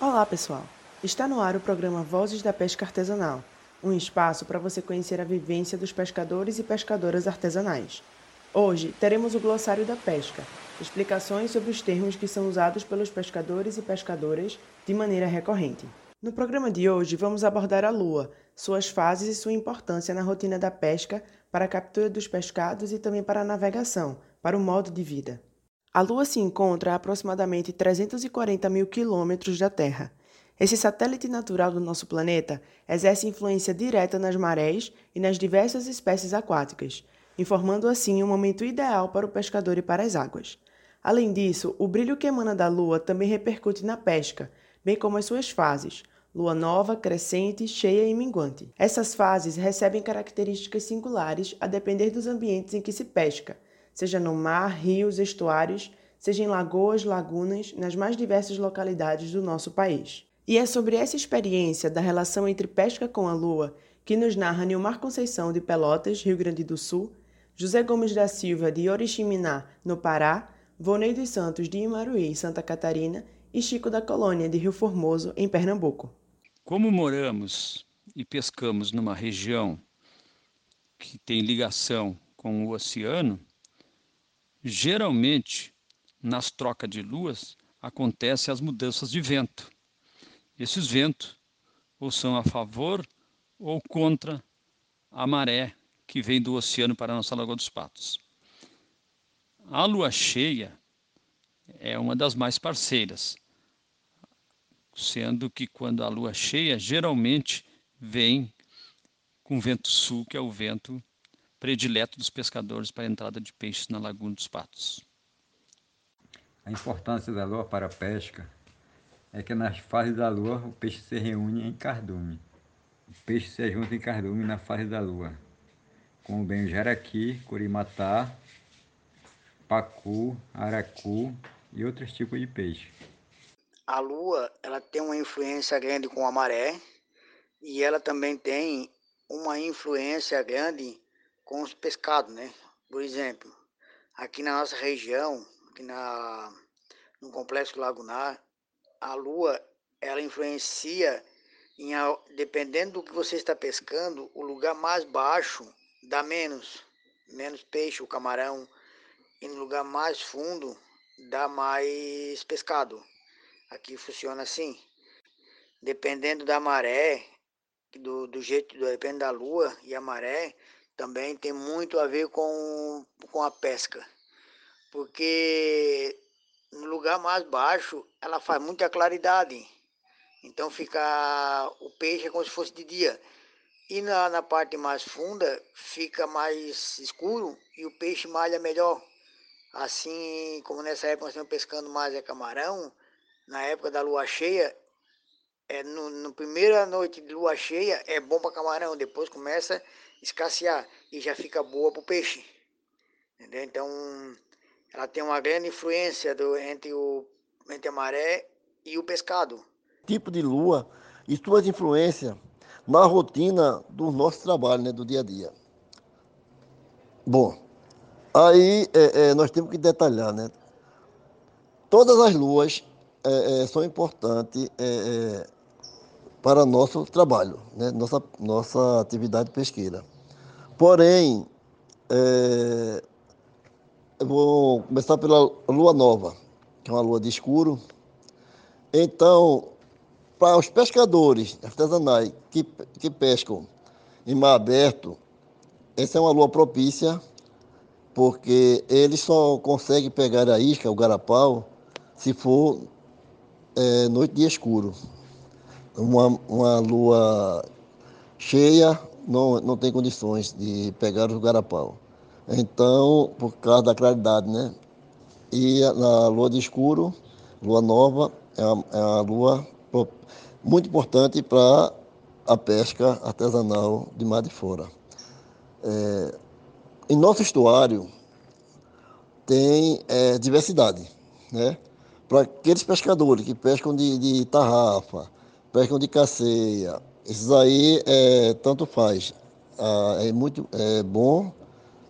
Olá, pessoal! Está no ar o programa Vozes da Pesca Artesanal, um espaço para você conhecer a vivência dos pescadores e pescadoras artesanais. Hoje teremos o glossário da pesca, explicações sobre os termos que são usados pelos pescadores e pescadoras de maneira recorrente. No programa de hoje vamos abordar a lua, suas fases e sua importância na rotina da pesca para a captura dos pescados e também para a navegação, para o modo de vida. A Lua se encontra a aproximadamente 340 mil quilômetros da Terra. Esse satélite natural do nosso planeta exerce influência direta nas marés e nas diversas espécies aquáticas, informando assim o um momento ideal para o pescador e para as águas. Além disso, o brilho que emana da Lua também repercute na pesca, bem como as suas fases, lua nova, crescente, cheia e minguante. Essas fases recebem características singulares a depender dos ambientes em que se pesca, seja no mar, rios, estuários, seja em lagoas, lagunas, nas mais diversas localidades do nosso país. E é sobre essa experiência da relação entre pesca com a lua que nos narra Nilmar Conceição de Pelotas, Rio Grande do Sul, José Gomes da Silva de Oriximiná, no Pará, Vonei dos Santos de Imaruí, Santa Catarina e Chico da Colônia de Rio Formoso, em Pernambuco. Como moramos e pescamos numa região que tem ligação com o oceano, Geralmente, nas trocas de luas, acontecem as mudanças de vento. Esses ventos ou são a favor ou contra a maré que vem do oceano para a nossa Lagoa dos Patos. A lua cheia é uma das mais parceiras, sendo que quando a lua cheia geralmente vem com vento sul, que é o vento predileto dos pescadores para a entrada de peixes na Laguna dos Patos. A importância da lua para a pesca é que nas fases da lua o peixe se reúne em cardume. O peixe se junta em cardume na fase da lua, como bem o jaraqui, curimatá, pacu, aracu e outros tipos de peixe. A lua ela tem uma influência grande com a maré e ela também tem uma influência grande com os pescados, né? Por exemplo, aqui na nossa região, aqui na, no complexo lagunar, a lua ela influencia em, dependendo do que você está pescando, o lugar mais baixo dá menos, menos peixe, o camarão, e no lugar mais fundo dá mais pescado. Aqui funciona assim. Dependendo da maré, do, do jeito, depende da lua e a maré, também tem muito a ver com, com a pesca. Porque no lugar mais baixo ela faz muita claridade. Então fica o peixe é como se fosse de dia. E na, na parte mais funda fica mais escuro e o peixe malha melhor. Assim como nessa época nós estamos pescando mais é camarão, na época da lua cheia, é no, primeira noite de lua cheia é bom para camarão, depois começa escassear e já fica boa para o peixe. Entendeu? Então, ela tem uma grande influência do, entre, o, entre a maré e o pescado. Tipo de lua e suas influências na rotina do nosso trabalho, né, do dia a dia. Bom, aí é, é, nós temos que detalhar, né? Todas as luas é, é são importantes é, é, para nosso trabalho, né? nossa, nossa atividade pesqueira. Porém, é, eu vou começar pela lua nova, que é uma lua de escuro. Então, para os pescadores artesanais que, que pescam em mar aberto, essa é uma lua propícia, porque eles só conseguem pegar a isca, o garapau, se for é, noite de escuro. Uma, uma lua cheia não, não tem condições de pegar os garapau. Então, por causa da claridade, né? E na lua de escuro, lua nova, é uma, é uma lua muito importante para a pesca artesanal de mar de fora. É, em nosso estuário tem é, diversidade, né? Para aqueles pescadores que pescam de, de tarrafa, pescam de caceia, esses aí é, tanto faz. Ah, é muito é bom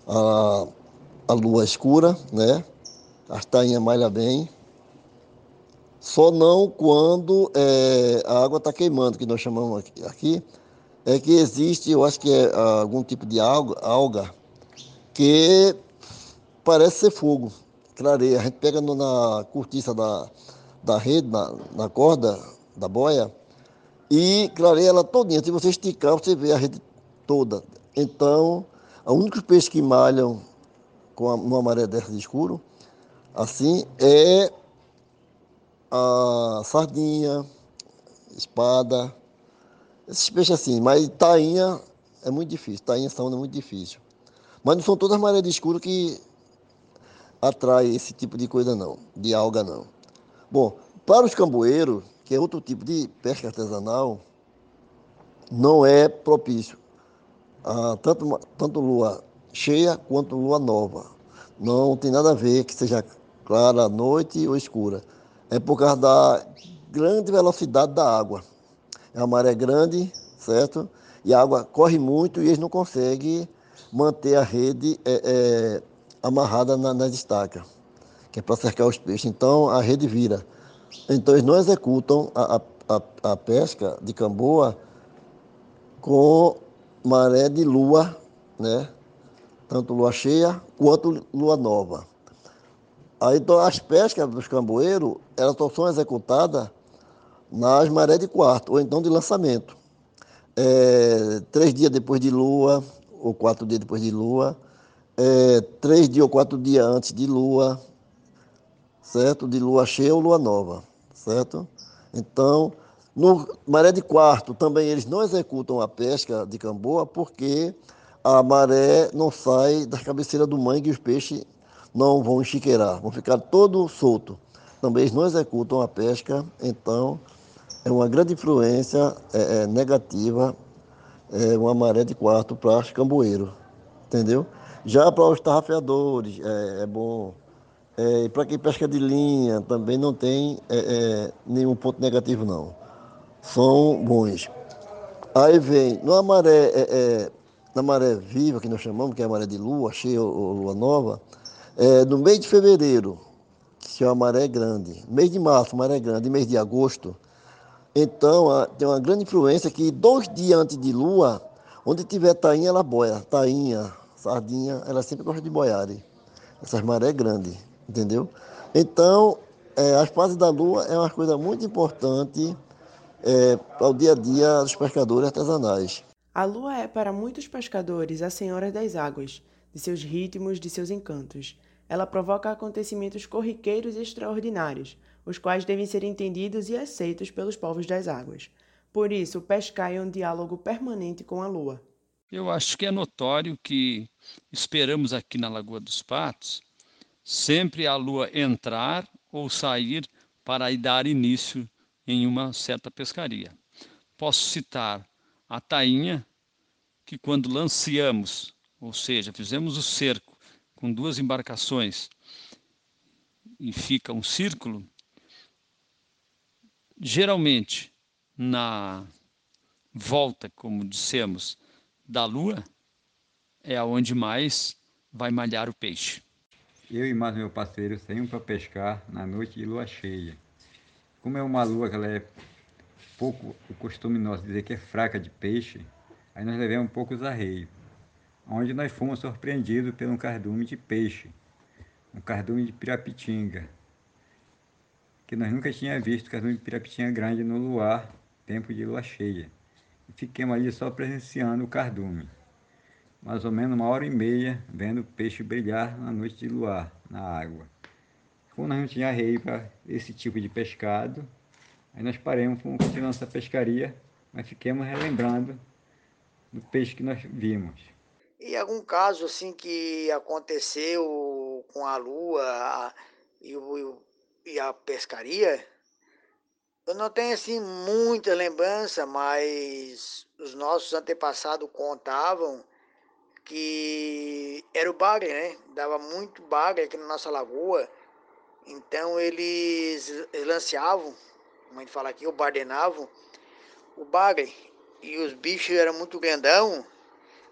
a, a lua escura, né? As tainhas malha bem. Só não quando é, a água está queimando, que nós chamamos aqui, aqui, é que existe, eu acho que é algum tipo de alga, alga que parece ser fogo, clareia. A gente pega no, na cortiça da, da rede, na, na corda da boia, e clareia ela todinha. Se você esticar, você vê a rede toda. Então, os únicos peixes que malham com uma maré dessa de escuro, assim, é a sardinha, espada, esses peixes assim. Mas tainha é muito difícil, tainha são é muito difícil. Mas não são todas marés de escuro que atrai esse tipo de coisa não, de alga não. Bom, para os camboeiros, que é outro tipo de pesca artesanal, não é propício. Ah, tanto, tanto lua cheia quanto lua nova. Não tem nada a ver que seja clara à noite ou escura. É por causa da grande velocidade da água. É uma maré grande, certo? E a água corre muito e eles não conseguem manter a rede é, é, amarrada na, nas estacas, que é para cercar os peixes. Então a rede vira. Então eles não executam a, a, a pesca de camboa com maré de lua, né? Tanto lua cheia quanto lua nova. Aí, então, as pescas dos camboeiros, elas só são executadas nas marés de quarto, ou então de lançamento. É, três dias depois de lua, ou quatro dias depois de lua, é, três dias ou quatro dias antes de lua, certo? De lua cheia ou lua nova, certo? Então, no maré de quarto também eles não executam a pesca de camboa porque a maré não sai das cabeceiras do mangue e os peixes não vão enchiqueirar, vão ficar todo solto. Também eles não executam a pesca, então é uma grande influência é, é, negativa, é, uma maré de quarto para os camboeiros, entendeu? Já para os tarrafeadores, é, é bom. É, para quem pesca de linha, também não tem é, é, nenhum ponto negativo, não. São bons. Aí vem, numa maré, é, é, na maré viva, que nós chamamos, que é a maré de lua, cheia ou lua nova, no mês de fevereiro, que é uma maré grande, mês de março, maré grande, mês de agosto, então a, tem uma grande influência que dois dias antes de lua, onde tiver tainha, ela boia. Tainha, sardinha, ela sempre gosta de boiar. Essas marés grandes, entendeu? Então, é, as fases da lua é uma coisa muito importante é, para o dia a dia dos pescadores artesanais. A lua é para muitos pescadores a senhora das águas, de seus ritmos, de seus encantos. Ela provoca acontecimentos corriqueiros e extraordinários, os quais devem ser entendidos e aceitos pelos povos das águas. Por isso, pescar é um diálogo permanente com a lua. Eu acho que é notório que esperamos aqui na Lagoa dos Patos sempre a lua entrar ou sair para dar início em uma certa pescaria. Posso citar a tainha, que quando lanceamos, ou seja, fizemos o cerco com duas embarcações e fica um círculo, geralmente na volta, como dissemos, da lua é aonde mais vai malhar o peixe. Eu e mais meu parceiro saímos para pescar na noite de lua cheia. Como é uma lua que ela é pouco, o costume nosso dizer que é fraca de peixe, aí nós levamos poucos arreios, onde nós fomos surpreendidos por um cardume de peixe, um cardume de pirapitinga, que nós nunca tínhamos visto cardume de pirapitinga grande no luar, tempo de lua cheia fiquemos ali só presenciando o cardume. Mais ou menos uma hora e meia vendo o peixe brilhar na noite de luar, na água. Como nós não tínhamos rei para esse tipo de pescado, aí nós paramos, fomos continuar nossa pescaria, mas fiquemos relembrando do peixe que nós vimos. E algum caso assim que aconteceu com a lua e, o, e a pescaria? Eu não tenho assim muita lembrança, mas os nossos antepassados contavam que era o bagre, né? Dava muito bagre aqui na nossa lagoa. Então eles lanceavam, como a gente fala aqui, o bardenavam, o bagre. E os bichos eram muito grandão,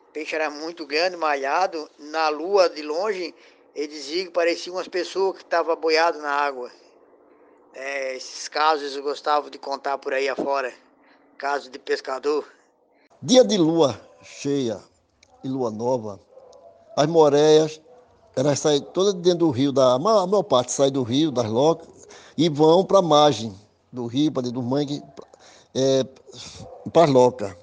o peixe era muito grande, malhado. Na lua de longe, eles diziam que pareciam umas pessoas que estavam boiadas na água. é, esses casos eu gostava de contar por aí afora, casos de pescador. Dia de lua cheia e lua nova, as moreias, elas saem todas dentro do rio, da, a maior parte sai do rio, das locas, e vão para a margem do rio, para dentro do mangue, é, para as locas,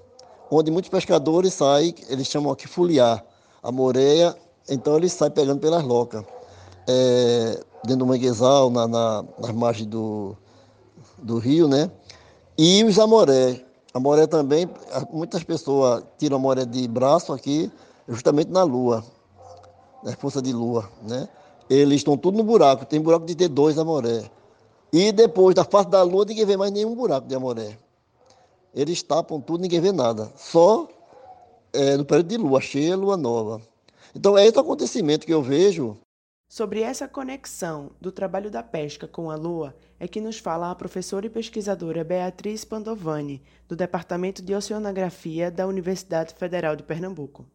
onde muitos pescadores saem, eles chamam aqui fuliar, a moreia, então eles saem pegando pelas locas. É, dentro do manguezal, na, na, nas margens do, do rio, né? E os amoré. Amoré também, muitas pessoas tiram amoré de braço aqui, justamente na lua, na força de lua, né? Eles estão tudo no buraco, tem buraco de ter dois amoré. E depois da face da lua, ninguém vê mais nenhum buraco de amoré. Eles tapam tudo, ninguém vê nada. Só é, no período de lua cheia, lua nova. Então é esse acontecimento que eu vejo Sobre essa conexão do trabalho da pesca com a Lua é que nos fala a professora e pesquisadora Beatriz Pandovani, do Departamento de Oceanografia da Universidade Federal de Pernambuco.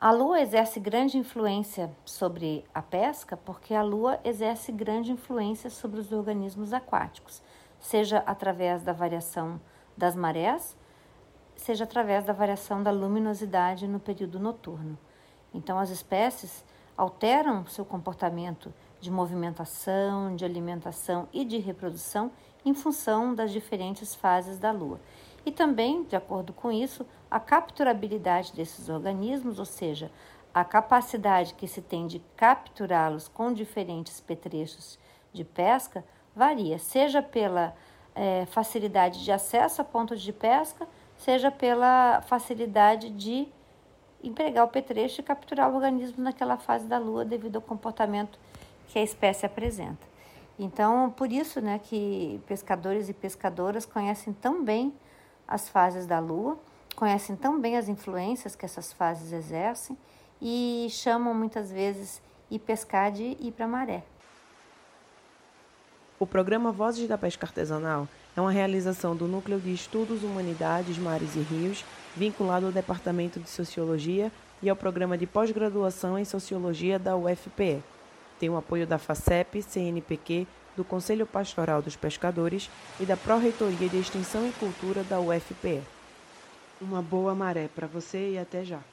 A Lua exerce grande influência sobre a pesca porque a Lua exerce grande influência sobre os organismos aquáticos, seja através da variação das marés, seja através da variação da luminosidade no período noturno. Então, as espécies alteram seu comportamento de movimentação, de alimentação e de reprodução em função das diferentes fases da Lua. E também, de acordo com isso, a capturabilidade desses organismos, ou seja, a capacidade que se tem de capturá-los com diferentes petrechos de pesca, varia, seja pela é, facilidade de acesso a pontos de pesca, seja pela facilidade de empregar o petrecho e capturar o organismo naquela fase da lua devido ao comportamento que a espécie apresenta. Então, por isso, né, que pescadores e pescadoras conhecem tão bem as fases da lua, conhecem tão bem as influências que essas fases exercem e chamam muitas vezes ir pescar de ir para maré. O programa Vozes da Pesca Artesanal é uma realização do Núcleo de Estudos Humanidades, Mares e Rios, vinculado ao Departamento de Sociologia e ao Programa de Pós-Graduação em Sociologia da UFPE. Tem o apoio da FACEP, CNPq, do Conselho Pastoral dos Pescadores e da Pró-Reitoria de Extensão e Cultura da UFPE. Uma boa maré para você e até já!